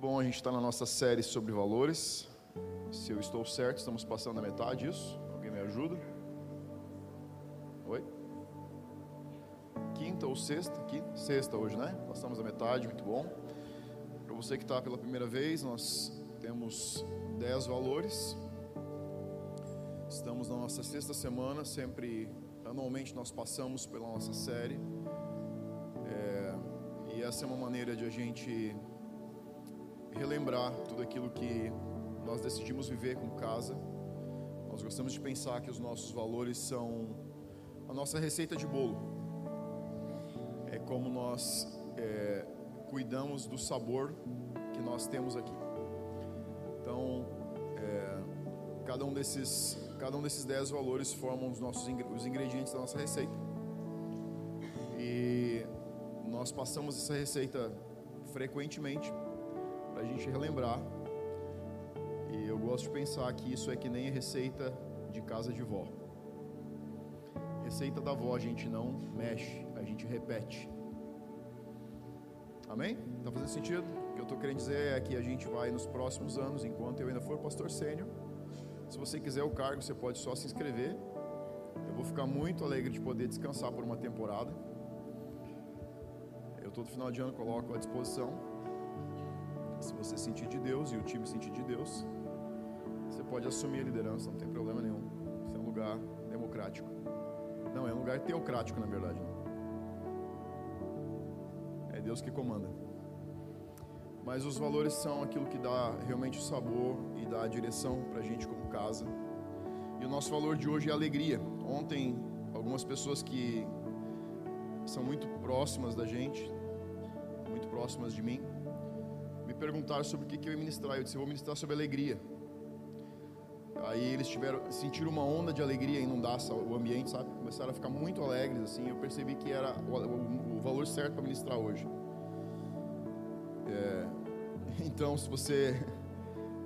bom a gente estar na nossa série sobre valores. Se eu estou certo, estamos passando a metade disso. Alguém me ajuda? Oi? Quinta ou sexta? Quinta, sexta hoje, né? Passamos a metade, muito bom. Para você que está pela primeira vez, nós temos dez valores. Estamos na nossa sexta semana, sempre, anualmente, nós passamos pela nossa série. É, e essa é uma maneira de a gente relembrar tudo aquilo que nós decidimos viver com casa. Nós gostamos de pensar que os nossos valores são a nossa receita de bolo. É como nós é, cuidamos do sabor que nós temos aqui. Então, é, cada um desses cada um desses dez valores formam os nossos os ingredientes da nossa receita. E nós passamos essa receita frequentemente para a gente relembrar. E eu gosto de pensar que isso é que nem receita de casa de vó. Receita da vó a gente não mexe, a gente repete. Amém? Está fazendo sentido? O que eu estou querendo dizer é que a gente vai nos próximos anos, enquanto eu ainda for pastor sênior. Se você quiser o cargo, você pode só se inscrever. Eu vou ficar muito alegre de poder descansar por uma temporada. Eu todo final de ano coloco à disposição se você sentir de Deus e o time sentir de Deus, você pode assumir a liderança, não tem problema nenhum. Isso é um lugar democrático. Não, é um lugar teocrático, na verdade. É Deus que comanda. Mas os valores são aquilo que dá realmente o sabor e dá a direção para a gente como casa. E o nosso valor de hoje é alegria. Ontem, algumas pessoas que são muito próximas da gente, muito próximas de mim, perguntaram sobre o que, que eu ia ministrar. Eu disse, eu vou ministrar sobre alegria. Aí eles tiveram, sentiram uma onda de alegria inundar o ambiente, sabe? Começaram a ficar muito alegres, assim. Eu percebi que era o, o, o valor certo para ministrar hoje. É, então, se você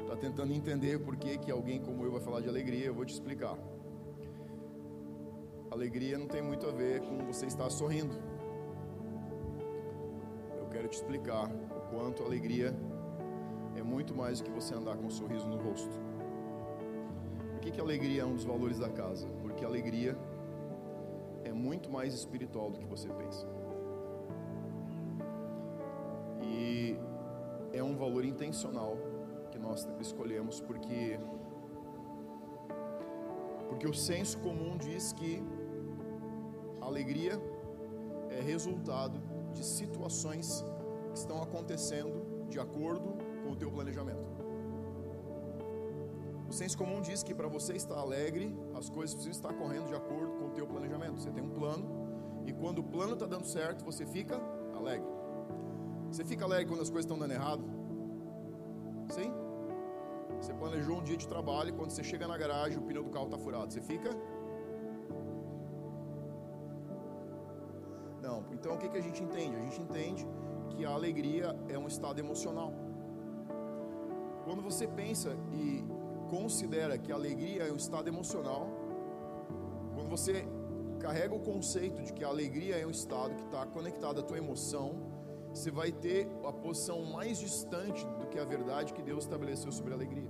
está tentando entender por que, que alguém como eu vai falar de alegria, eu vou te explicar. Alegria não tem muito a ver com você estar sorrindo. Eu quero te explicar quanto alegria é muito mais do que você andar com um sorriso no rosto. Por que, que alegria é um dos valores da casa? Porque alegria é muito mais espiritual do que você pensa. E é um valor intencional que nós escolhemos porque porque o senso comum diz que a alegria é resultado de situações que estão acontecendo de acordo com o teu planejamento. O senso comum diz que para você estar alegre, as coisas precisam estar correndo de acordo com o teu planejamento. Você tem um plano e quando o plano está dando certo, você fica alegre. Você fica alegre quando as coisas estão dando errado? Sim? Você planejou um dia de trabalho e quando você chega na garagem o pneu do carro está furado. Você fica? Não. Então o que, que a gente entende? A gente entende que a alegria é um estado emocional. Quando você pensa e considera que a alegria é um estado emocional, quando você carrega o conceito de que a alegria é um estado que está conectado à tua emoção, você vai ter a posição mais distante do que a verdade que Deus estabeleceu sobre a alegria.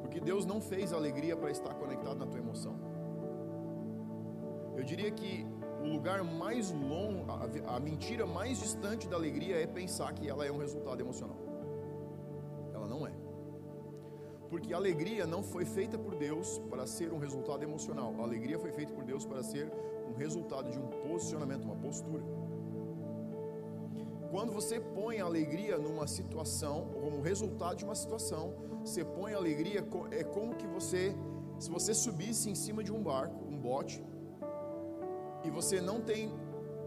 Porque Deus não fez a alegria para estar conectado na tua emoção. Eu diria que o lugar mais longo, a, a mentira mais distante da alegria é pensar que ela é um resultado emocional. Porque a alegria não foi feita por Deus para ser um resultado emocional. A alegria foi feita por Deus para ser um resultado de um posicionamento, uma postura. Quando você põe a alegria numa situação, como resultado de uma situação, você põe a alegria, é como que você, se você subisse em cima de um barco, um bote, e você não tem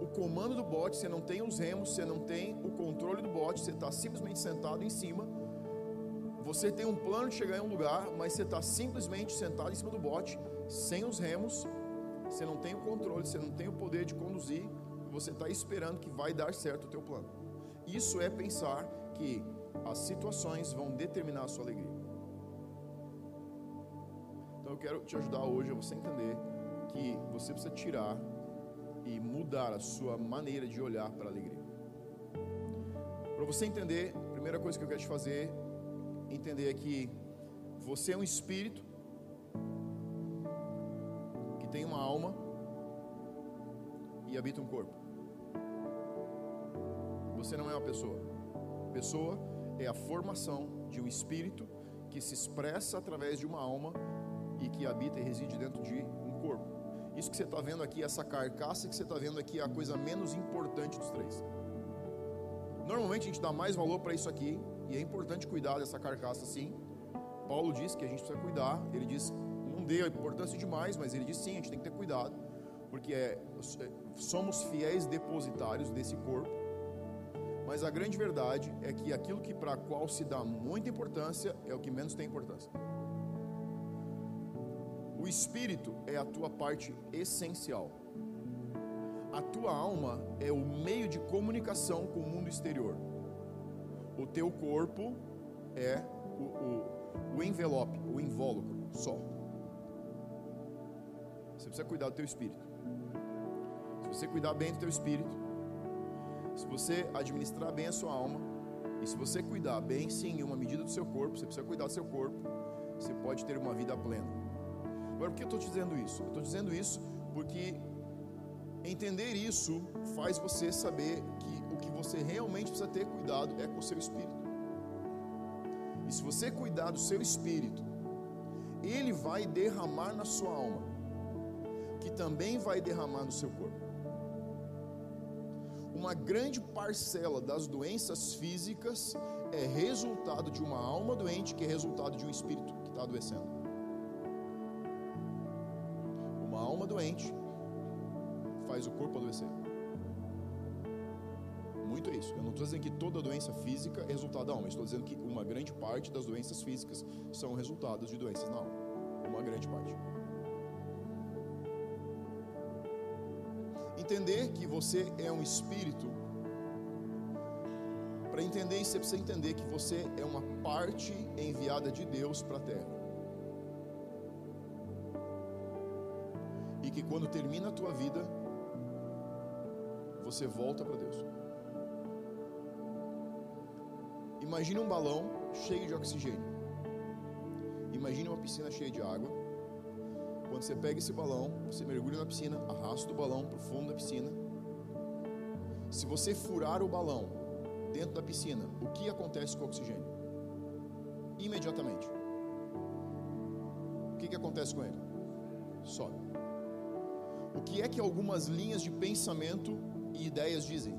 o comando do bote, você não tem os remos, você não tem o controle do bote, você está simplesmente sentado em cima. Você tem um plano de chegar em um lugar, mas você está simplesmente sentado em cima do bote, sem os remos, você não tem o controle, você não tem o poder de conduzir, você está esperando que vai dar certo o teu plano. Isso é pensar que as situações vão determinar a sua alegria. Então eu quero te ajudar hoje a você entender que você precisa tirar e mudar a sua maneira de olhar para a alegria. Para você entender, primeira coisa que eu quero te fazer entender é que você é um espírito que tem uma alma e habita um corpo. Você não é uma pessoa. Pessoa é a formação de um espírito que se expressa através de uma alma e que habita e reside dentro de um corpo. Isso que você está vendo aqui, essa carcaça que você está vendo aqui, é a coisa menos importante dos três. Normalmente a gente dá mais valor para isso aqui, e é importante cuidar dessa carcaça sim. Paulo diz que a gente precisa cuidar, ele diz, não dê importância demais, mas ele diz sim, a gente tem que ter cuidado, porque é, somos fiéis depositários desse corpo. Mas a grande verdade é que aquilo que para qual se dá muita importância é o que menos tem importância. O espírito é a tua parte essencial a tua alma é o meio de comunicação com o mundo exterior. O teu corpo é o, o, o envelope, o invólucro, só. Você precisa cuidar do teu espírito. Se você cuidar bem do teu espírito, se você administrar bem a sua alma, e se você cuidar bem, sim, em uma medida do seu corpo, você precisa cuidar do seu corpo, você pode ter uma vida plena. Agora, por que eu estou dizendo isso? Eu estou dizendo isso porque Entender isso faz você saber você realmente precisa ter cuidado é com o seu espírito. E se você cuidar do seu espírito, ele vai derramar na sua alma, que também vai derramar no seu corpo. Uma grande parcela das doenças físicas é resultado de uma alma doente, que é resultado de um espírito que está adoecendo. Uma alma doente faz o corpo adoecer. Muito é isso. Eu não estou dizendo que toda doença física é resultado da alma. Estou dizendo que uma grande parte das doenças físicas são resultados de doenças na alma. Uma grande parte. Entender que você é um espírito. Para entender isso, você precisa entender que você é uma parte enviada de Deus para a terra. E que quando termina a tua vida, você volta para Deus. Imagine um balão cheio de oxigênio. Imagine uma piscina cheia de água. Quando você pega esse balão, você mergulha na piscina, arrasta o balão para o fundo da piscina. Se você furar o balão dentro da piscina, o que acontece com o oxigênio? Imediatamente. O que, que acontece com ele? Sobe. O que é que algumas linhas de pensamento e ideias dizem.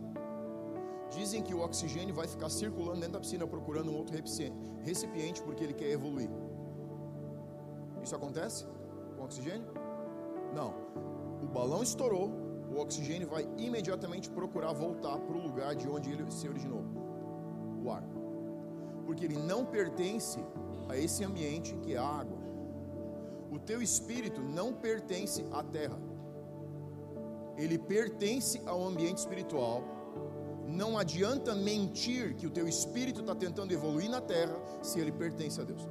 Dizem que o oxigênio vai ficar circulando dentro da piscina procurando um outro recipiente porque ele quer evoluir. Isso acontece com oxigênio? Não. O balão estourou, o oxigênio vai imediatamente procurar voltar para o lugar de onde ele se originou o ar. Porque ele não pertence a esse ambiente que é a água. O teu espírito não pertence à terra ele pertence ao ambiente espiritual. Não adianta mentir que o teu espírito está tentando evoluir na terra se ele pertence a Deus.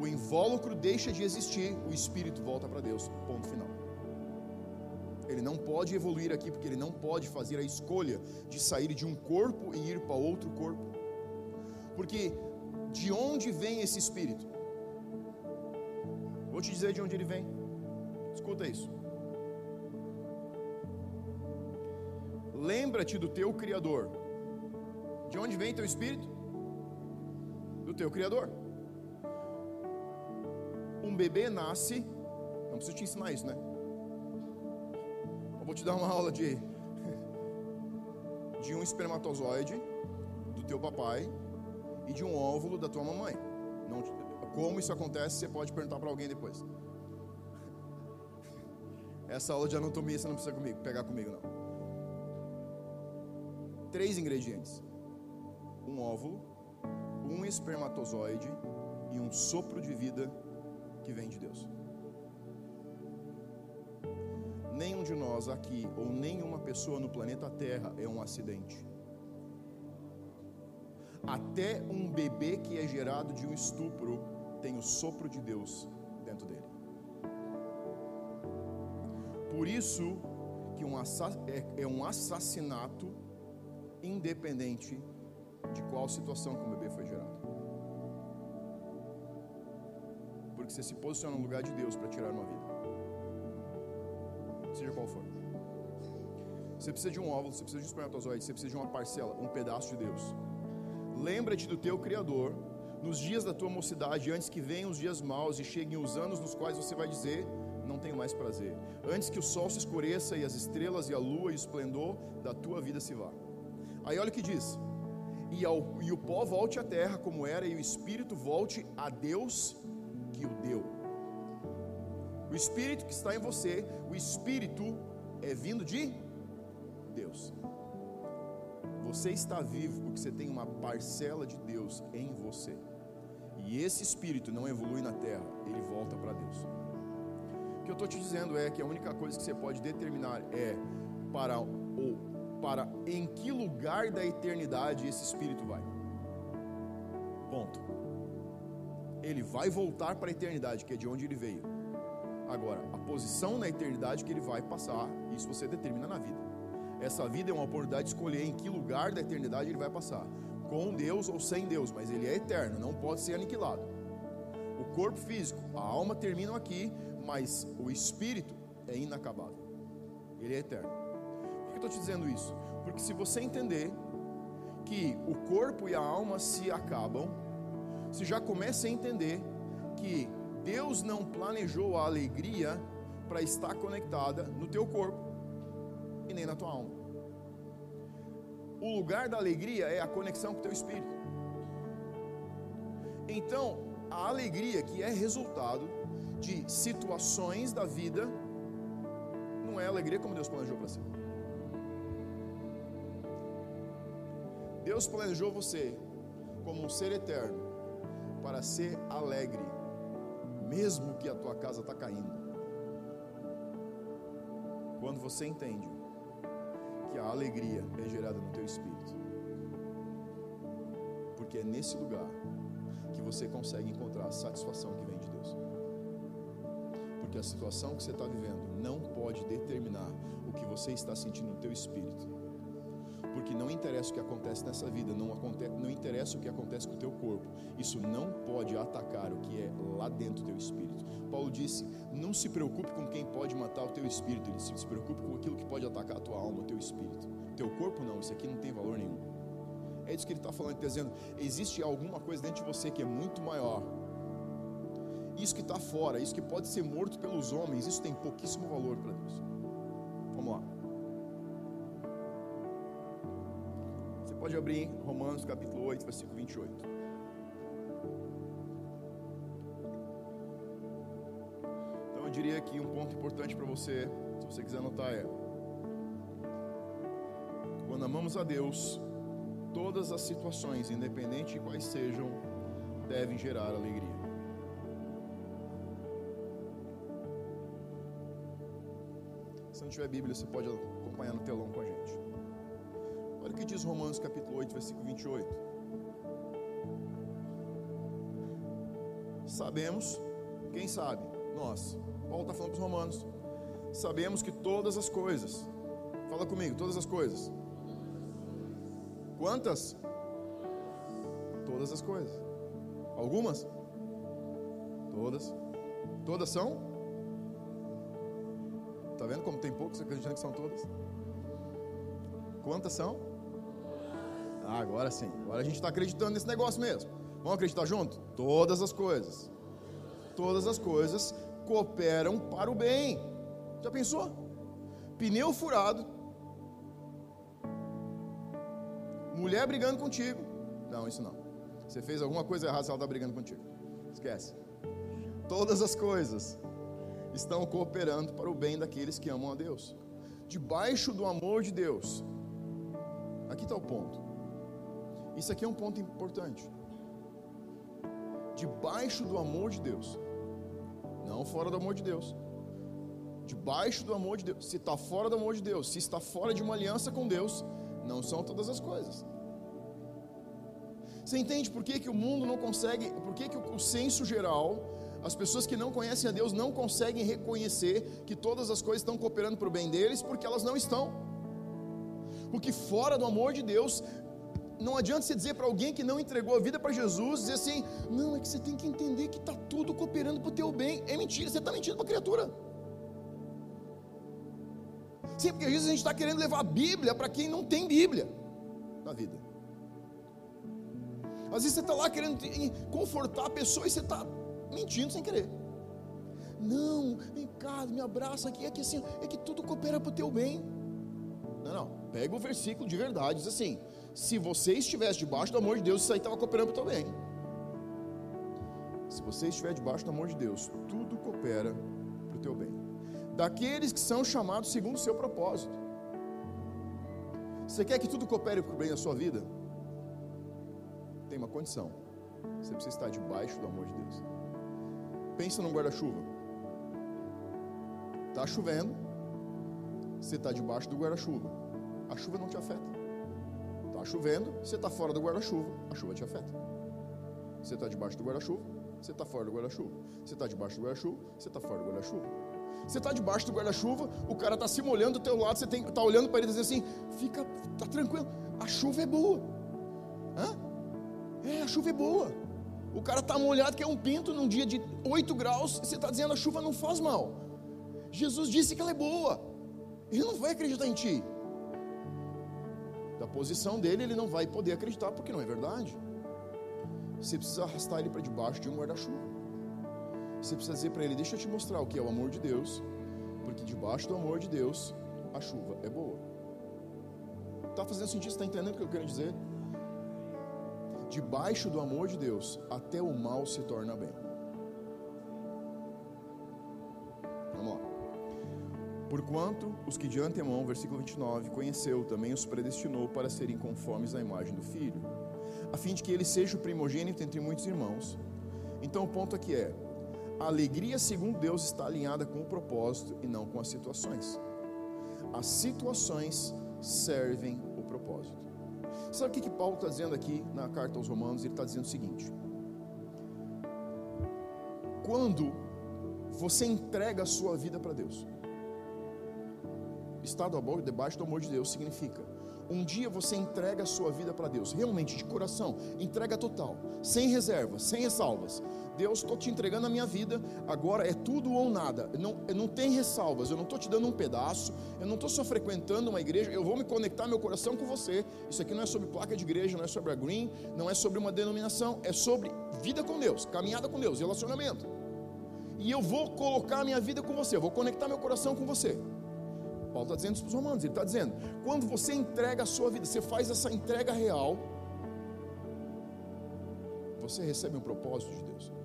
O invólucro deixa de existir, o espírito volta para Deus. Ponto final. Ele não pode evoluir aqui porque ele não pode fazer a escolha de sair de um corpo e ir para outro corpo. Porque de onde vem esse espírito? Vou te dizer de onde ele vem. Escuta isso. Lembra-te do teu Criador. De onde vem teu espírito? Do teu Criador. Um bebê nasce, não preciso te ensinar isso, né? Eu vou te dar uma aula de de um espermatozoide do teu papai e de um óvulo da tua mamãe. Não, como isso acontece, você pode perguntar para alguém depois. Essa aula de anatomia você não precisa comigo, pegar comigo não três ingredientes: um óvulo, um espermatozoide e um sopro de vida que vem de Deus. Nenhum de nós aqui, ou nenhuma pessoa no planeta Terra, é um acidente. Até um bebê que é gerado de um estupro tem o sopro de Deus dentro dele. Por isso que um é, é um assassinato independente de qual situação que o bebê foi gerado. Porque você se posiciona no lugar de Deus para tirar uma vida. Seja qual for. Você precisa de um óvulo, você precisa de um espermatozoide, você precisa de uma parcela, um pedaço de Deus. Lembra-te do teu Criador nos dias da tua mocidade, antes que venham os dias maus e cheguem os anos nos quais você vai dizer: Não tenho mais prazer. Antes que o sol se escureça e as estrelas e a lua e o esplendor da tua vida se vá. Aí olha o que diz: E, ao, e o pó volte à terra como era, e o espírito volte a Deus que o deu. O espírito que está em você, o espírito é vindo de Deus. Você está vivo porque você tem uma parcela de Deus em você. E esse espírito não evolui na terra, ele volta para Deus. O que eu estou te dizendo é que a única coisa que você pode determinar é para ou para em que lugar da eternidade esse espírito vai. Ponto. Ele vai voltar para a eternidade, que é de onde ele veio. Agora, a posição na eternidade que ele vai passar, isso você determina na vida. Essa vida é uma oportunidade de escolher em que lugar da eternidade ele vai passar, com Deus ou sem Deus, mas ele é eterno, não pode ser aniquilado. O corpo físico, a alma terminam aqui, mas o espírito é inacabável. Ele é eterno. Que eu estou te dizendo isso? Porque se você entender que o corpo e a alma se acabam, você já começa a entender que Deus não planejou a alegria para estar conectada no teu corpo e nem na tua alma. O lugar da alegria é a conexão com o teu espírito. Então, a alegria que é resultado de situações da vida não é alegria como Deus planejou para ser. Deus planejou você como um ser eterno para ser alegre, mesmo que a tua casa está caindo. Quando você entende que a alegria é gerada no teu espírito. Porque é nesse lugar que você consegue encontrar a satisfação que vem de Deus. Porque a situação que você está vivendo não pode determinar o que você está sentindo no teu espírito. Porque não interessa o que acontece nessa vida, não, acontece, não interessa o que acontece com o teu corpo, isso não pode atacar o que é lá dentro do teu espírito. Paulo disse: não se preocupe com quem pode matar o teu espírito, ele se preocupe com aquilo que pode atacar a tua alma, o teu espírito. Teu corpo não, isso aqui não tem valor nenhum. É isso que ele está falando, tá dizendo: existe alguma coisa dentro de você que é muito maior. Isso que está fora, isso que pode ser morto pelos homens, isso tem pouquíssimo valor para Deus. Abrir Romanos capítulo 8, versículo 28. diria que um ponto importante para você, se você quiser anotar, é: quando amamos a Deus, todas as situações, independente de quais sejam, devem gerar alegria. Se não tiver Bíblia, você pode acompanhar no telão com a gente. Que diz Romanos capítulo 8, versículo 28. Sabemos, quem sabe? Nós Paulo está falando para os romanos. Sabemos que todas as coisas, fala comigo, todas as coisas. Quantas? Todas as coisas. Algumas? Todas. Todas são? Está vendo como tem poucos acreditando que são todas? Quantas são? Ah, agora sim. Agora a gente está acreditando nesse negócio mesmo. Vamos acreditar junto? Todas as coisas. Todas as coisas cooperam para o bem. Já pensou? Pneu furado, mulher brigando contigo. Não, isso não. Você fez alguma coisa errada se ela está brigando contigo. Esquece. Todas as coisas estão cooperando para o bem daqueles que amam a Deus. Debaixo do amor de Deus. Aqui está o ponto. Isso aqui é um ponto importante. Debaixo do amor de Deus não fora do amor de Deus. Debaixo do amor de Deus. Se está fora do amor de Deus, se está fora de uma aliança com Deus, não são todas as coisas. Você entende por que, que o mundo não consegue, por que, que o senso geral, as pessoas que não conhecem a Deus não conseguem reconhecer que todas as coisas estão cooperando para o bem deles, porque elas não estão. Porque fora do amor de Deus, não adianta você dizer para alguém que não entregou a vida para Jesus, dizer assim: não, é que você tem que entender que está tudo cooperando para o teu bem. É mentira, você está mentindo para a criatura. Sim, porque às vezes a gente está querendo levar a Bíblia para quem não tem Bíblia na vida. Às vezes você está lá querendo confortar a pessoa e você está mentindo sem querer. Não, vem cá, me abraça aqui, é que assim, é que tudo coopera para o teu bem. Não, não, pega o versículo de verdade, diz assim: se você estivesse debaixo do amor de Deus, isso aí estava cooperando para o teu bem. Se você estiver debaixo do amor de Deus, tudo coopera para o teu bem. Daqueles que são chamados segundo o seu propósito. Você quer que tudo coopere para o bem da sua vida? Tem uma condição. Você precisa estar debaixo do amor de Deus. Pensa num guarda-chuva. Está chovendo, você está debaixo do guarda-chuva. A chuva não te afeta. Chovendo, você está fora do guarda-chuva, a chuva te afeta. Você está debaixo do guarda-chuva, você está fora do guarda-chuva. Você está debaixo do guarda-chuva, você está fora do guarda-chuva. Você está debaixo do guarda-chuva, o cara está se molhando do teu lado, você está olhando para ele e diz assim: fica, tá tranquilo, a chuva é boa. Hã? É, a chuva é boa. O cara está molhado, que é um pinto, num dia de 8 graus, você está dizendo a chuva não faz mal. Jesus disse que ela é boa. Ele não vai acreditar em ti. Da posição dele, ele não vai poder acreditar, porque não é verdade. Você precisa arrastar ele para debaixo de um guarda-chuva. Você precisa dizer para ele: Deixa eu te mostrar o que é o amor de Deus, porque debaixo do amor de Deus, a chuva é boa. Está fazendo sentido? Está entendendo o que eu quero dizer? Debaixo do amor de Deus, até o mal se torna bem. Porquanto os que de antemão, versículo 29, conheceu, também os predestinou para serem conformes à imagem do Filho, a fim de que ele seja o primogênito entre muitos irmãos. Então o ponto aqui é: a alegria, segundo Deus, está alinhada com o propósito e não com as situações. As situações servem o propósito. Sabe o que, que Paulo está dizendo aqui na carta aos Romanos? Ele está dizendo o seguinte: quando você entrega a sua vida para Deus, estado debaixo do amor de Deus significa um dia você entrega a sua vida para Deus, realmente de coração, entrega total, sem reservas, sem ressalvas. Deus, estou te entregando a minha vida, agora é tudo ou nada, não, não tem ressalvas, eu não estou te dando um pedaço, eu não estou só frequentando uma igreja, eu vou me conectar meu coração com você. Isso aqui não é sobre placa de igreja, não é sobre a green, não é sobre uma denominação, é sobre vida com Deus, caminhada com Deus, relacionamento. E eu vou colocar a minha vida com você, eu vou conectar meu coração com você. Paulo está dizendo isso para os romanos, ele está dizendo: quando você entrega a sua vida, você faz essa entrega real, você recebe um propósito de Deus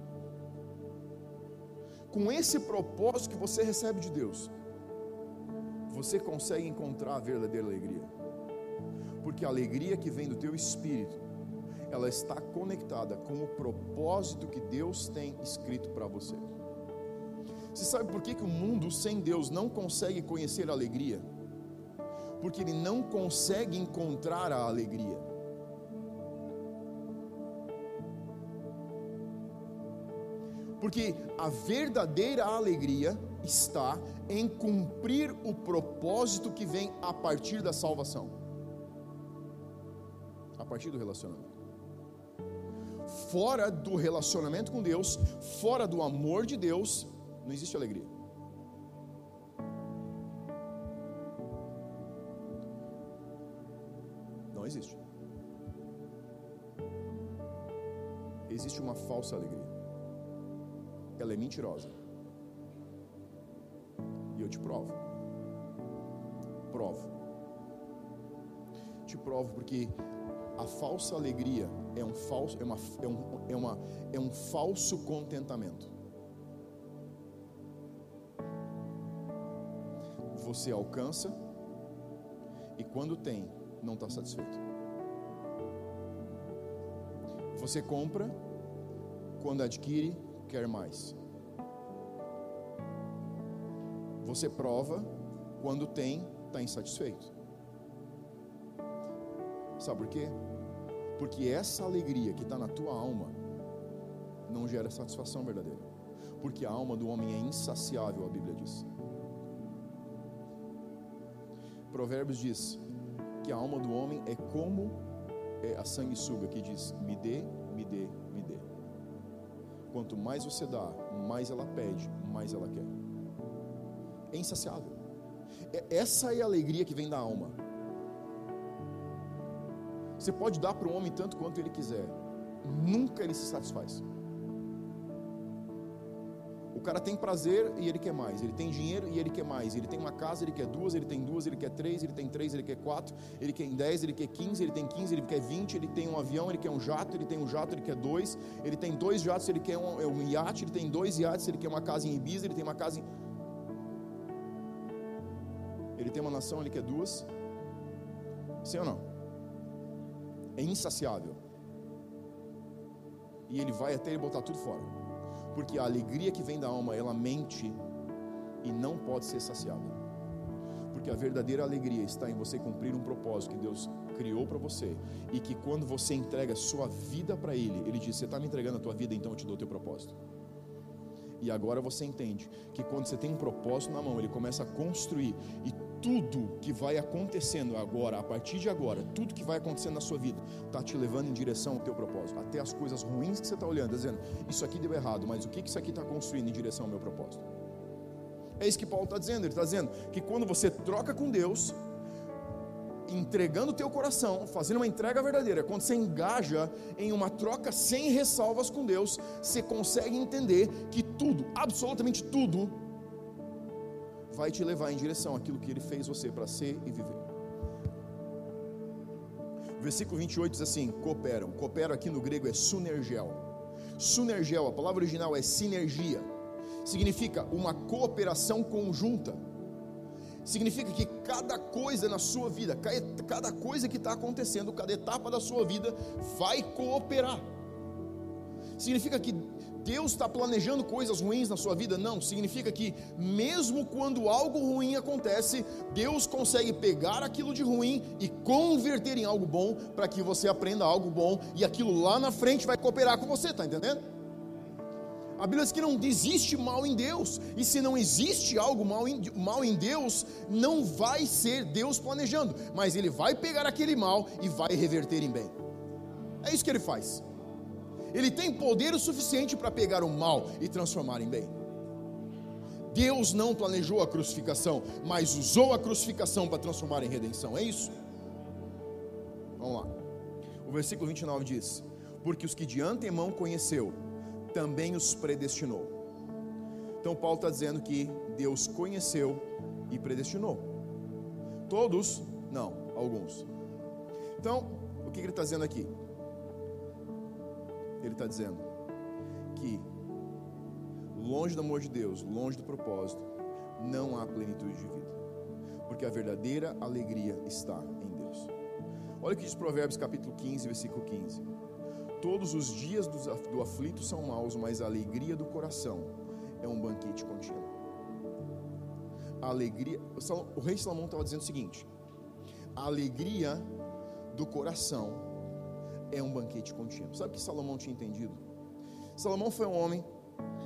com esse propósito que você recebe de Deus, você consegue encontrar a verdadeira alegria. Porque a alegria que vem do teu espírito, ela está conectada com o propósito que Deus tem escrito para você. Você sabe por que, que o mundo sem Deus não consegue conhecer a alegria? Porque ele não consegue encontrar a alegria. Porque a verdadeira alegria está em cumprir o propósito que vem a partir da salvação a partir do relacionamento. Fora do relacionamento com Deus, fora do amor de Deus, não existe alegria. Não existe. Existe uma falsa alegria ela é mentirosa. E eu te provo. Provo. Te provo porque a falsa alegria é um falso, é uma, é um, é uma, é um falso contentamento. Você alcança e quando tem, não está satisfeito. Você compra, quando adquire, quer mais. Você prova, quando tem, está insatisfeito. Sabe por quê? Porque essa alegria que está na tua alma não gera satisfação verdadeira. Porque a alma do homem é insaciável, a Bíblia diz. Provérbios diz que a alma do homem é como é a sanguessuga que diz: me dê, me dê, me dê. Quanto mais você dá, mais ela pede, mais ela quer. É insaciável. É, essa é a alegria que vem da alma. Você pode dar para o homem tanto quanto ele quiser, nunca ele se satisfaz. O cara tem prazer e ele quer mais. Ele tem dinheiro e ele quer mais. Ele tem uma casa, ele quer duas, ele tem duas, ele quer três, ele tem três, ele quer quatro, ele quer dez, ele quer quinze, ele tem quinze, ele quer vinte, ele tem um avião, ele quer um jato, ele tem um jato, ele quer dois, ele tem dois jatos, ele quer um, é um iate, ele tem dois iates, ele quer uma casa em Ibiza, ele tem uma casa em. Ele tem uma nação, ele quer duas. Sim ou não? É insaciável. E ele vai até ele botar tudo fora porque a alegria que vem da alma, ela mente e não pode ser saciada. Porque a verdadeira alegria está em você cumprir um propósito que Deus criou para você e que quando você entrega sua vida para Ele, Ele diz: Você está me entregando a tua vida, então eu te dou o teu propósito. E agora você entende que quando você tem um propósito na mão, Ele começa a construir e tudo que vai acontecendo agora, a partir de agora, tudo que vai acontecendo na sua vida, está te levando em direção ao teu propósito. Até as coisas ruins que você está olhando, tá dizendo, isso aqui deu errado, mas o que, que isso aqui está construindo em direção ao meu propósito? É isso que Paulo está dizendo. Ele está dizendo que quando você troca com Deus, entregando o teu coração, fazendo uma entrega verdadeira, quando você engaja em uma troca sem ressalvas com Deus, você consegue entender que tudo, absolutamente tudo, vai te levar em direção àquilo que Ele fez você para ser e viver. Versículo 28 diz assim: cooperam. Cooperam aqui no grego é sunergel. Sunergel, a palavra original é sinergia. Significa uma cooperação conjunta. Significa que cada coisa na sua vida, cada coisa que está acontecendo, cada etapa da sua vida, vai cooperar. Significa que Deus está planejando coisas ruins na sua vida? Não, significa que mesmo quando algo ruim acontece, Deus consegue pegar aquilo de ruim e converter em algo bom para que você aprenda algo bom e aquilo lá na frente vai cooperar com você, está entendendo? A Bíblia diz que não existe mal em Deus, e se não existe algo mal em, mal em Deus, não vai ser Deus planejando, mas Ele vai pegar aquele mal e vai reverter em bem. É isso que Ele faz. Ele tem poder o suficiente para pegar o mal e transformar em bem. Deus não planejou a crucificação, mas usou a crucificação para transformar em redenção. É isso? Vamos lá. O versículo 29 diz: Porque os que de antemão conheceu, também os predestinou. Então, Paulo está dizendo que Deus conheceu e predestinou. Todos? Não, alguns. Então, o que ele está dizendo aqui? Ele está dizendo que, longe do amor de Deus, longe do propósito, não há plenitude de vida, porque a verdadeira alegria está em Deus. Olha o que diz Provérbios capítulo 15, versículo 15: Todos os dias do aflito são maus, mas a alegria do coração é um banquete contínuo. A alegria, o rei Salomão estava dizendo o seguinte: a alegria do coração é um banquete contínuo. Sabe o que Salomão tinha entendido? Salomão foi um homem,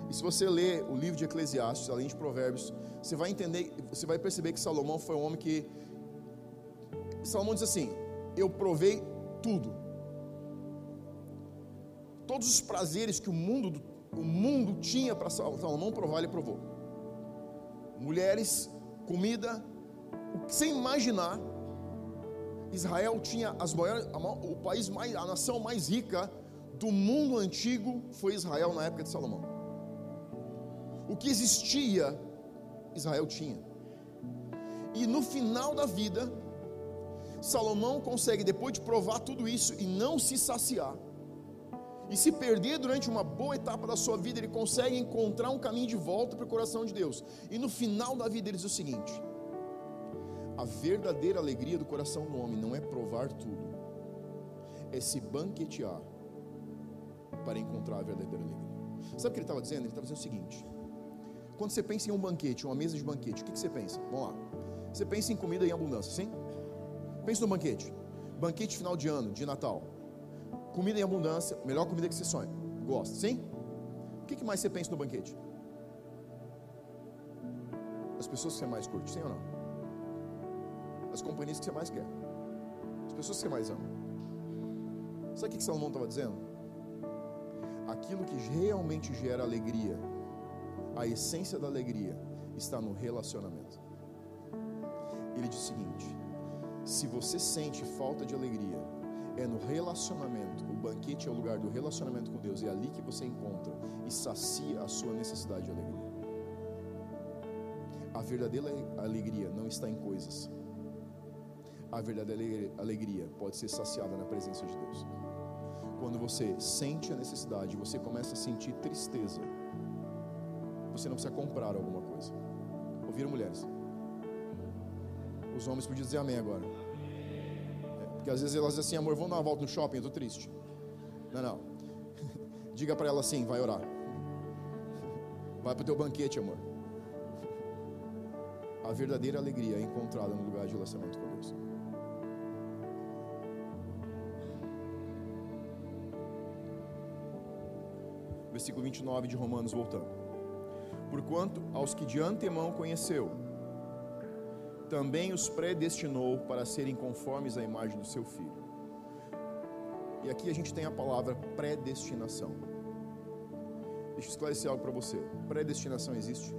e se você ler o livro de Eclesiastes, além de Provérbios, você vai entender, você vai perceber que Salomão foi um homem que. Salomão diz assim: Eu provei tudo. Todos os prazeres que o mundo, o mundo tinha para Salomão provar, ele provou. Mulheres, comida, você imaginar, Israel tinha as maiores, o país mais, a nação mais rica do mundo antigo foi Israel na época de Salomão. O que existia, Israel tinha. E no final da vida, Salomão consegue, depois de provar tudo isso e não se saciar, e se perder durante uma boa etapa da sua vida, ele consegue encontrar um caminho de volta para o coração de Deus. E no final da vida, ele diz o seguinte: a verdadeira alegria do coração do homem não é provar tudo, é se banquetear para encontrar a verdadeira alegria. Sabe o que ele estava dizendo? Ele estava dizendo o seguinte: quando você pensa em um banquete, uma mesa de banquete, o que, que você pensa? Vamos lá. Você pensa em comida em abundância, sim? Pensa no banquete. Banquete final de ano, de Natal. Comida em abundância, melhor comida que você sonha. Gosta, sim? O que, mais você pensa no banquete? As pessoas que você mais curte, sim ou não? as companhias que você mais quer, as pessoas que você mais ama. Sabe o que Salomão estava dizendo? Aquilo que realmente gera alegria, a essência da alegria, está no relacionamento. Ele diz o seguinte: se você sente falta de alegria, é no relacionamento. Banquete é o lugar do relacionamento com Deus, é ali que você encontra e sacia a sua necessidade de alegria. A verdadeira alegria não está em coisas. A verdadeira alegria pode ser saciada na presença de Deus. Quando você sente a necessidade, você começa a sentir tristeza. Você não precisa comprar alguma coisa. Ouviram mulheres? Os homens podiam dizer amém agora. É, porque às vezes elas dizem assim, amor, vamos dar uma volta no shopping, eu estou triste. Não, não. Diga para ela assim, vai orar. Vai para o teu banquete, amor. A verdadeira alegria é encontrada no lugar de relacionamento com Deus. Versículo 29 de Romanos, voltando. Porquanto aos que de antemão conheceu, também os predestinou para serem conformes à imagem do seu filho. E aqui a gente tem a palavra predestinação. Deixa eu esclarecer algo para você. Predestinação existe?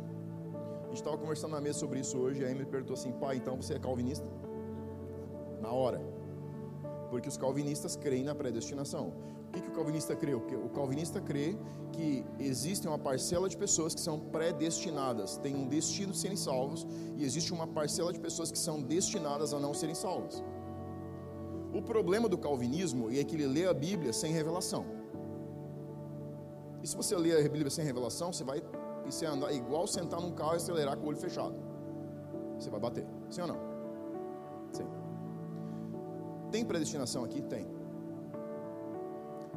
gente estava conversando na mesa sobre isso hoje, e a Emily perguntou assim: pai, então você é calvinista? Na hora. Porque os calvinistas creem na predestinação. O que, que o calvinista crê? O calvinista crê que existe uma parcela de pessoas que são predestinadas, têm um destino de serem salvos, e existe uma parcela de pessoas que são destinadas a não serem salvas. Problema do calvinismo é que ele lê a Bíblia sem revelação. E se você lê a Bíblia sem revelação, você vai e você andar igual sentar num carro e acelerar com o olho fechado. Você vai bater. Sim ou não? Sim. Tem predestinação aqui? Tem.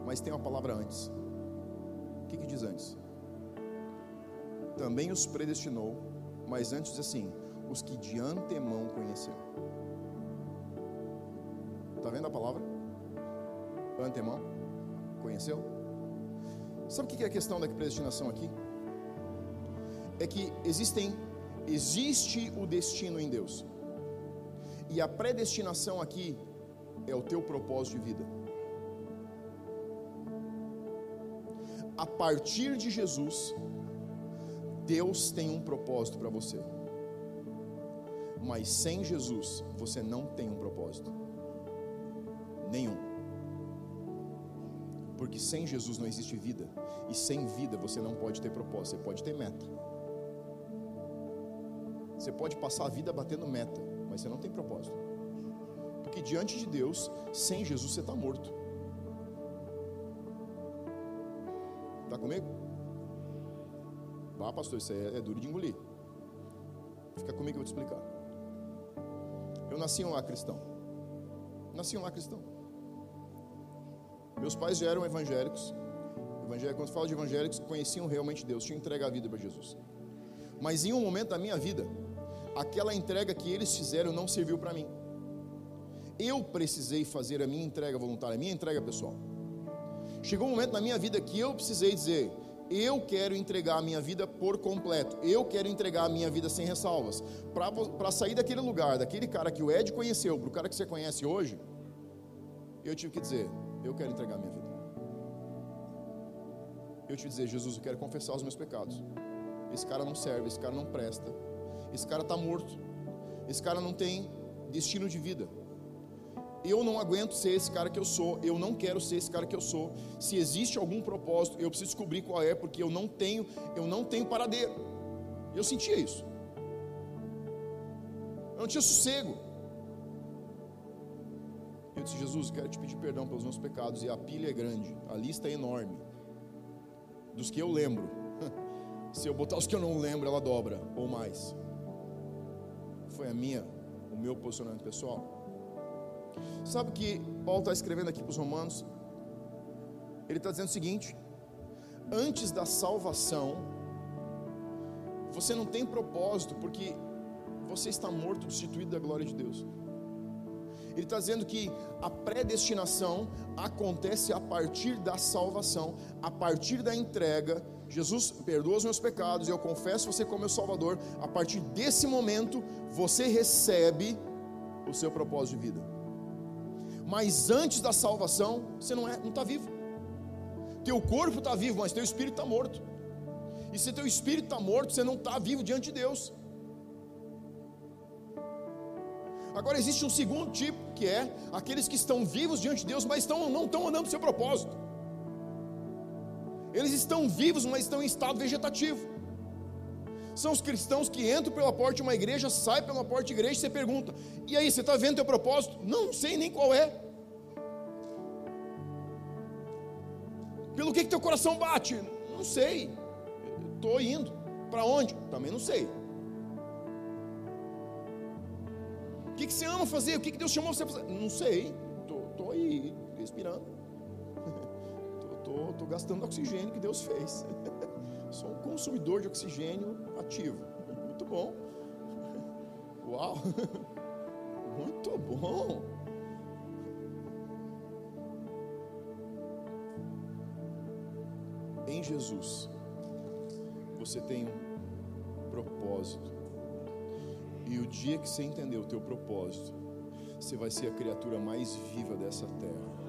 Mas tem uma palavra antes. O que, que diz antes? Também os predestinou, mas antes diz assim: os que de antemão conheceu. Está vendo a palavra? Antemão? Conheceu? Sabe o que é a questão da predestinação aqui? é que existem existe o destino em Deus. E a predestinação aqui é o teu propósito de vida. A partir de Jesus, Deus tem um propósito para você. Mas sem Jesus, você não tem um propósito. Nenhum. Porque sem Jesus não existe vida. E sem vida você não pode ter propósito, você pode ter meta. Você pode passar a vida batendo meta, mas você não tem propósito. Porque diante de Deus, sem Jesus você está morto. Está comigo? Vá, pastor, isso é, é duro de engolir. Fica comigo que eu vou te explicar. Eu nasci um lar cristão. Nasci um lar cristão. Meus pais já eram evangélicos. Quando falo de evangélicos, conheciam realmente Deus, tinham entregue a vida para Jesus. Mas em um momento da minha vida, aquela entrega que eles fizeram não serviu para mim. Eu precisei fazer a minha entrega voluntária, a minha entrega pessoal. Chegou um momento na minha vida que eu precisei dizer: eu quero entregar a minha vida por completo, eu quero entregar a minha vida sem ressalvas. Para sair daquele lugar, daquele cara que o Ed conheceu, para o cara que você conhece hoje, eu tive que dizer: eu quero entregar minha vida. Eu que dizer: Jesus, eu quero confessar os meus pecados. Esse cara não serve, esse cara não presta, esse cara está morto. Esse cara não tem destino de vida. Eu não aguento ser esse cara que eu sou. Eu não quero ser esse cara que eu sou. Se existe algum propósito, eu preciso descobrir qual é, porque eu não tenho, eu não tenho paradeiro. Eu sentia isso. Eu não tinha sossego. Disse, Jesus, quero te pedir perdão pelos meus pecados. E a pilha é grande, a lista é enorme. Dos que eu lembro. Se eu botar os que eu não lembro, ela dobra ou mais foi a minha, o meu posicionamento pessoal. Sabe o que Paulo está escrevendo aqui para os Romanos? Ele está dizendo o seguinte: antes da salvação, você não tem propósito, porque você está morto, destituído da glória de Deus. Ele está dizendo que a predestinação acontece a partir da salvação, a partir da entrega Jesus perdoa os meus pecados, eu confesso você como meu Salvador. A partir desse momento, você recebe o seu propósito de vida. mas antes da salvação, você não é, não está vivo. Teu corpo está vivo, mas teu espírito está morto. E se teu espírito está morto, você não está vivo diante de Deus. Agora existe um segundo tipo, que é aqueles que estão vivos diante de Deus, mas estão, não estão andando para o seu propósito. Eles estão vivos, mas estão em estado vegetativo. São os cristãos que entram pela porta de uma igreja, saem pela porta de igreja e você pergunta: e aí, você está vendo teu propósito? Não, não sei nem qual é. Pelo que, que teu coração bate? Não sei. Estou indo. Para onde? Também não sei. Que, que você ama fazer? O que, que Deus chamou você para fazer? Não sei. Estou aí, respirando. Estou gastando oxigênio que Deus fez. Sou um consumidor de oxigênio ativo. Muito bom. Uau! Muito bom. Em Jesus, você tem um propósito. E o dia que você entender o teu propósito, você vai ser a criatura mais viva dessa terra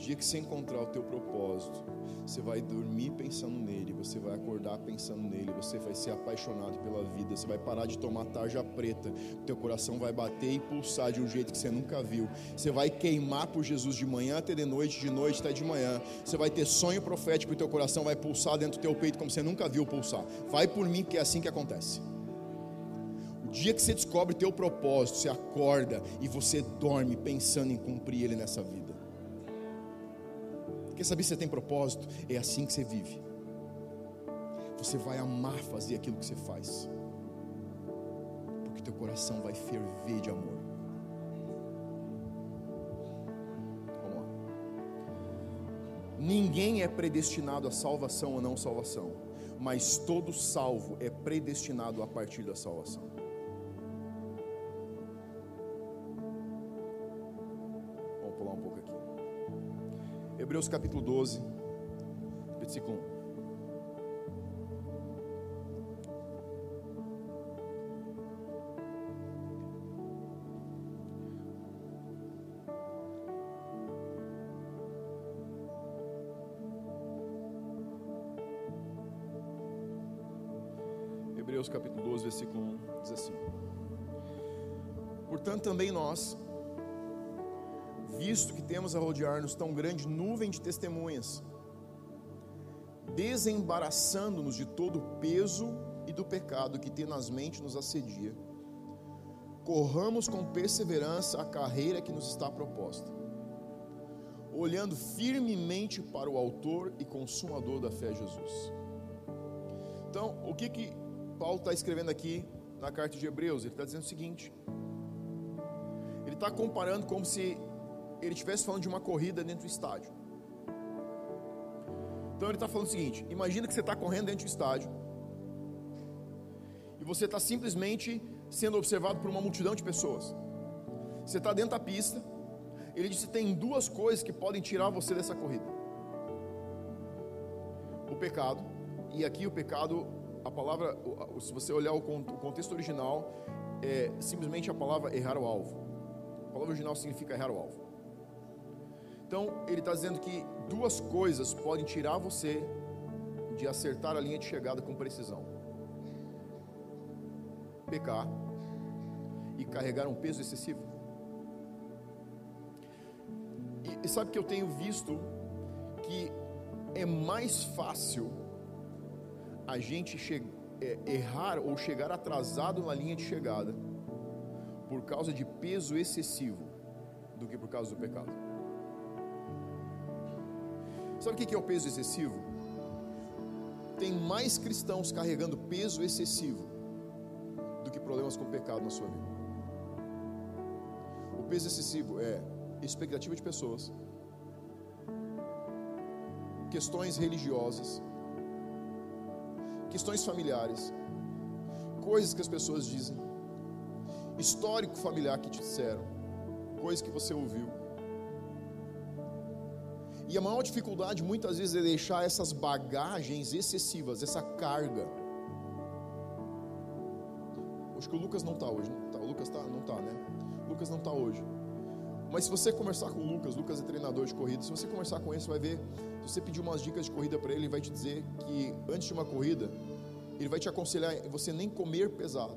dia que você encontrar o teu propósito, você vai dormir pensando nele, você vai acordar pensando nele, você vai ser apaixonado pela vida, você vai parar de tomar tarja preta, teu coração vai bater e pulsar de um jeito que você nunca viu. Você vai queimar por Jesus de manhã até de noite, de noite até de manhã. Você vai ter sonho profético e teu coração vai pulsar dentro do teu peito como você nunca viu pulsar. Vai por mim que é assim que acontece. Dia que você descobre teu propósito, você acorda e você dorme pensando em cumprir ele nessa vida. Quer saber se você tem propósito? É assim que você vive. Você vai amar fazer aquilo que você faz. Porque teu coração vai ferver de amor. Vamos lá. Ninguém é predestinado à salvação ou não salvação, mas todo salvo é predestinado a partir da salvação. Hebreus capítulo 12, versículo 1. Hebreus capítulo 12, versículo 1 diz assim: Portanto, também nós, visto que temos a rodear-nos tão grande nuvem de testemunhas, desembaraçando-nos de todo o peso e do pecado que tenazmente nos assedia, corramos com perseverança a carreira que nos está proposta, olhando firmemente para o Autor e Consumador da fé, Jesus. Então, o que que Paulo está escrevendo aqui na carta de Hebreus? Ele está dizendo o seguinte: ele está comparando como se ele estivesse falando de uma corrida dentro do estádio. Então ele está falando o seguinte: imagina que você está correndo dentro do estádio e você está simplesmente sendo observado por uma multidão de pessoas. Você está dentro da pista. Ele disse tem duas coisas que podem tirar você dessa corrida: o pecado, e aqui o pecado, a palavra, se você olhar o contexto original, é simplesmente a palavra errar o alvo. A palavra original significa errar o alvo. Então, ele está dizendo que duas coisas podem tirar você de acertar a linha de chegada com precisão: pecar e carregar um peso excessivo. E, e sabe que eu tenho visto que é mais fácil a gente é, errar ou chegar atrasado na linha de chegada por causa de peso excessivo do que por causa do pecado. Sabe o que é o peso excessivo? Tem mais cristãos carregando peso excessivo do que problemas com pecado na sua vida. O peso excessivo é expectativa de pessoas, questões religiosas, questões familiares, coisas que as pessoas dizem, histórico familiar que te disseram, coisas que você ouviu. E a maior dificuldade muitas vezes é deixar essas bagagens excessivas, essa carga. Acho que o Lucas não está hoje. Tá, o Lucas tá, não está, né? O Lucas não está hoje. Mas se você conversar com o Lucas, Lucas é treinador de corrida, se você conversar com ele, você vai ver, se você pedir umas dicas de corrida para ele, ele vai te dizer que antes de uma corrida, ele vai te aconselhar você nem comer pesado.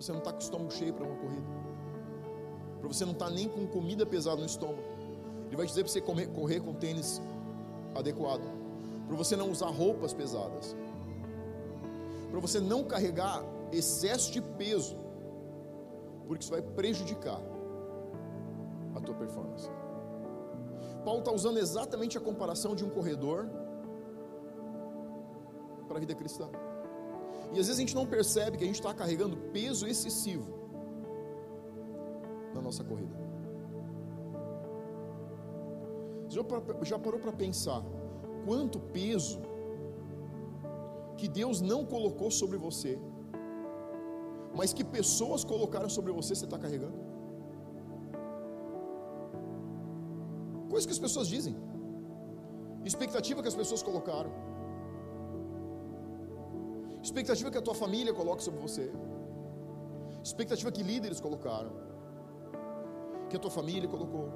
Você não está com o estômago cheio para uma corrida. Para você não estar tá nem com comida pesada no estômago. Ele vai dizer para você correr com tênis adequado. Para você não usar roupas pesadas. Para você não carregar excesso de peso. Porque isso vai prejudicar a tua performance. Paulo está usando exatamente a comparação de um corredor para a vida cristã. E às vezes a gente não percebe que a gente está carregando peso excessivo na nossa corrida. Já, parou para pensar quanto peso que Deus não colocou sobre você, mas que pessoas colocaram sobre você, você está carregando? Coisa que as pessoas dizem, expectativa que as pessoas colocaram expectativa que a tua família coloque sobre você, expectativa que líderes colocaram, que a tua família colocou,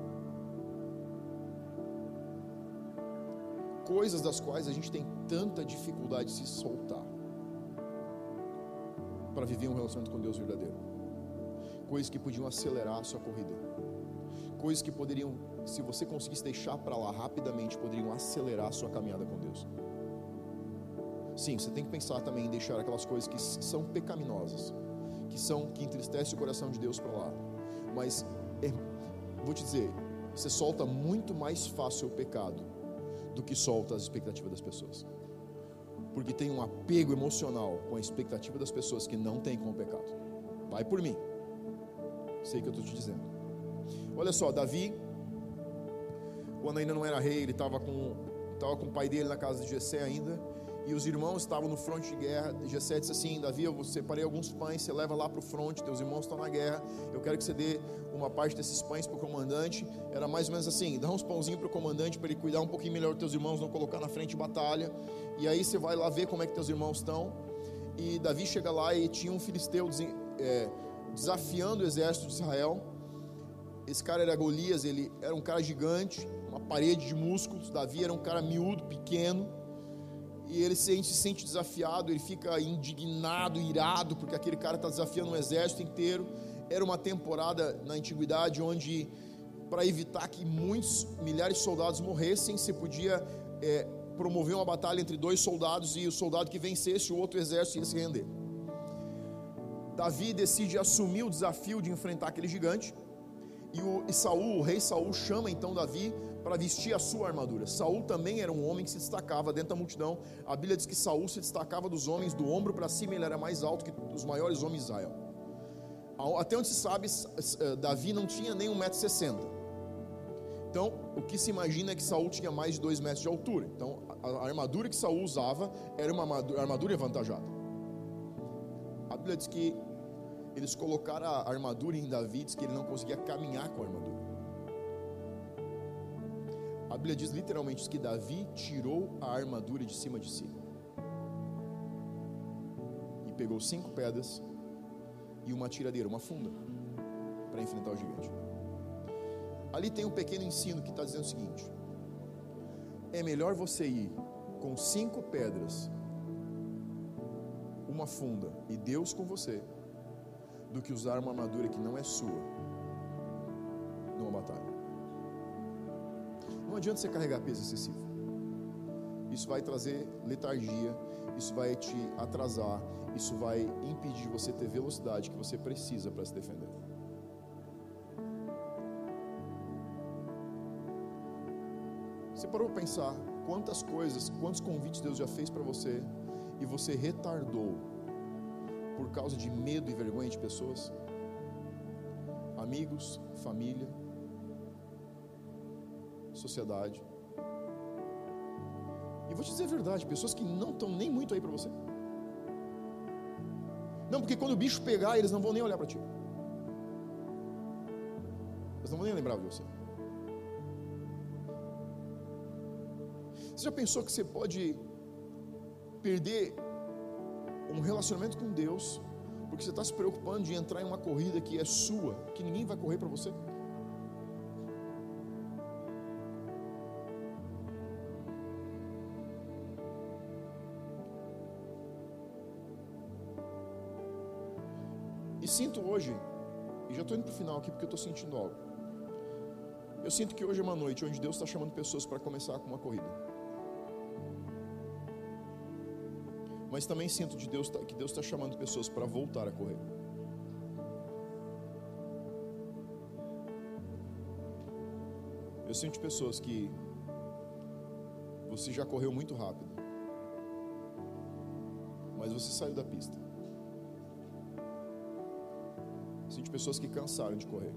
coisas das quais a gente tem tanta dificuldade de se soltar para viver um relacionamento com Deus verdadeiro, coisas que podiam acelerar a sua corrida, coisas que poderiam, se você conseguisse deixar para lá rapidamente, poderiam acelerar a sua caminhada com Deus. Sim, você tem que pensar também em deixar aquelas coisas que são pecaminosas, que são que entristecem o coração de Deus para lá. Mas é, vou te dizer, você solta muito mais fácil o pecado do que solta as expectativas das pessoas. Porque tem um apego emocional com a expectativa das pessoas que não tem com o pecado. Vai por mim. Sei que eu estou te dizendo. Olha só, Davi, quando ainda não era rei, ele estava com, com o pai dele na casa de Jessé ainda e os irmãos estavam no fronte de guerra. Jessé disse assim: Davi, eu separei alguns pães, você leva lá para o fronte, teus irmãos estão na guerra. Eu quero que você dê uma parte desses pães para o comandante. Era mais ou menos assim: dá uns pãozinhos para o comandante para ele cuidar um pouquinho melhor dos teus irmãos, não colocar na frente de batalha. E aí você vai lá ver como é que teus irmãos estão. E Davi chega lá e tinha um filisteu é, desafiando o exército de Israel. Esse cara era Golias, ele era um cara gigante, uma parede de músculos. Davi era um cara miúdo, pequeno e ele se sente desafiado, ele fica indignado, irado, porque aquele cara está desafiando um exército inteiro. Era uma temporada na antiguidade onde, para evitar que muitos milhares de soldados morressem, se podia é, promover uma batalha entre dois soldados e o soldado que vencesse, o outro exército ia se render. Davi decide assumir o desafio de enfrentar aquele gigante. E, o, e Saul, o rei Saul, chama então Davi para vestir a sua armadura. Saul também era um homem que se destacava dentro da multidão. A Bíblia diz que Saul se destacava dos homens do ombro para cima, ele era mais alto que os maiores homens de Israel. Até onde se sabe, eh, Davi não tinha nem 1,60m. Então, o que se imagina é que Saul tinha mais de 2 metros de altura. Então, a armadura que Saul usava era uma armadura avantajada. A Bíblia diz que eles colocaram a armadura em Davi, diz que ele não conseguia caminhar com a armadura. Bíblia diz literalmente que Davi tirou a armadura de cima de si. E pegou cinco pedras e uma tiradeira, uma funda, para enfrentar o gigante. Ali tem um pequeno ensino que está dizendo o seguinte: é melhor você ir com cinco pedras, uma funda e Deus com você, do que usar uma armadura que não é sua numa batalha. Não adianta você carregar peso excessivo. Isso vai trazer letargia, isso vai te atrasar, isso vai impedir você ter velocidade que você precisa para se defender. Você parou para pensar quantas coisas, quantos convites Deus já fez para você e você retardou por causa de medo e vergonha de pessoas? Amigos, família, sociedade. E vou te dizer a verdade, pessoas que não estão nem muito aí para você. Não, porque quando o bicho pegar, eles não vão nem olhar para ti. Eles não vão nem lembrar de você. Você já pensou que você pode perder um relacionamento com Deus porque você está se preocupando de entrar em uma corrida que é sua, que ninguém vai correr para você? Sinto hoje, e já estou indo para o final aqui porque eu estou sentindo algo. Eu sinto que hoje é uma noite onde Deus está chamando pessoas para começar com uma corrida. Mas também sinto de Deus que Deus está chamando pessoas para voltar a correr. Eu sinto pessoas que você já correu muito rápido, mas você saiu da pista. Sinto pessoas que cansaram de correr,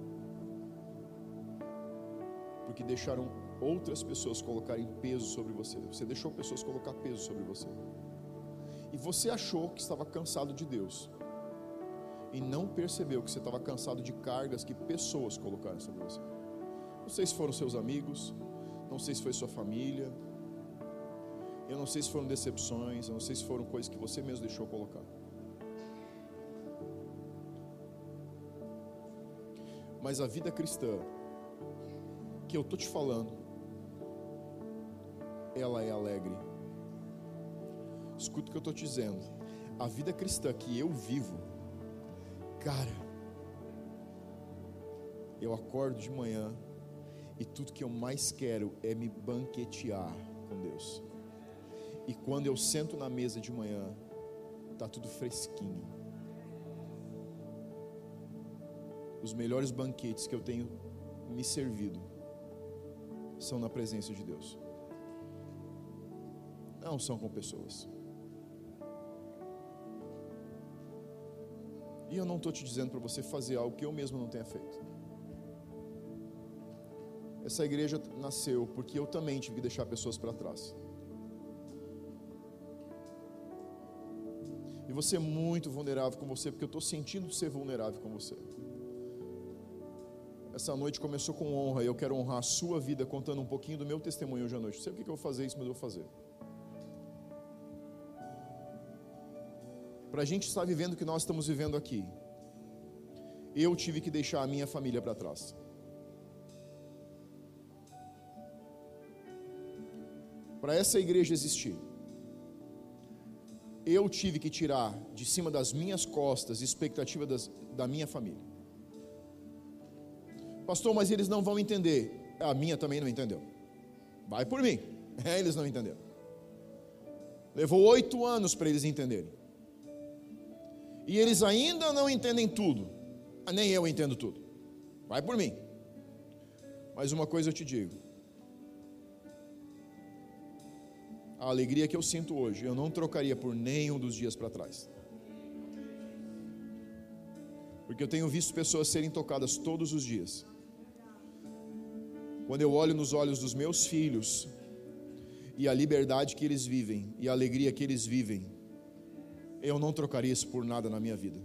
porque deixaram outras pessoas colocarem peso sobre você. Você deixou pessoas colocar peso sobre você. E você achou que estava cansado de Deus. E não percebeu que você estava cansado de cargas que pessoas colocaram sobre você. Não sei se foram seus amigos, não sei se foi sua família, eu não sei se foram decepções, eu não sei se foram coisas que você mesmo deixou colocar. Mas a vida cristã, que eu estou te falando, ela é alegre. Escuta o que eu estou te dizendo. A vida cristã que eu vivo, cara, eu acordo de manhã, e tudo que eu mais quero é me banquetear com Deus. E quando eu sento na mesa de manhã, tá tudo fresquinho. Os melhores banquetes que eu tenho me servido são na presença de Deus. Não são com pessoas. E eu não estou te dizendo para você fazer algo que eu mesmo não tenha feito. Essa igreja nasceu porque eu também tive que deixar pessoas para trás. E você é muito vulnerável com você, porque eu estou sentindo ser vulnerável com você. Essa noite começou com honra e eu quero honrar a sua vida contando um pouquinho do meu testemunho hoje à noite. Não sei o que eu vou fazer isso, mas eu vou fazer. Para a gente estar vivendo o que nós estamos vivendo aqui, eu tive que deixar a minha família para trás. para essa igreja existir, eu tive que tirar de cima das minhas costas expectativa das, da minha família. Pastor, mas eles não vão entender. A minha também não entendeu. Vai por mim. É, eles não entenderam. Levou oito anos para eles entenderem. E eles ainda não entendem tudo. Nem eu entendo tudo. Vai por mim. Mas uma coisa eu te digo: a alegria que eu sinto hoje, eu não trocaria por nenhum dos dias para trás. Porque eu tenho visto pessoas serem tocadas todos os dias. Quando eu olho nos olhos dos meus filhos e a liberdade que eles vivem e a alegria que eles vivem, eu não trocaria isso por nada na minha vida.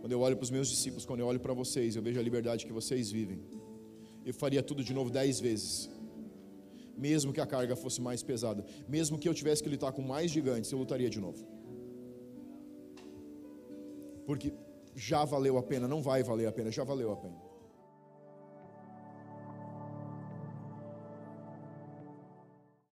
Quando eu olho para os meus discípulos, quando eu olho para vocês, eu vejo a liberdade que vocês vivem. Eu faria tudo de novo dez vezes mesmo que a carga fosse mais pesada, mesmo que eu tivesse que lutar com mais gigantes, eu lutaria de novo. Porque já valeu a pena, não vai valer a pena, já valeu a pena.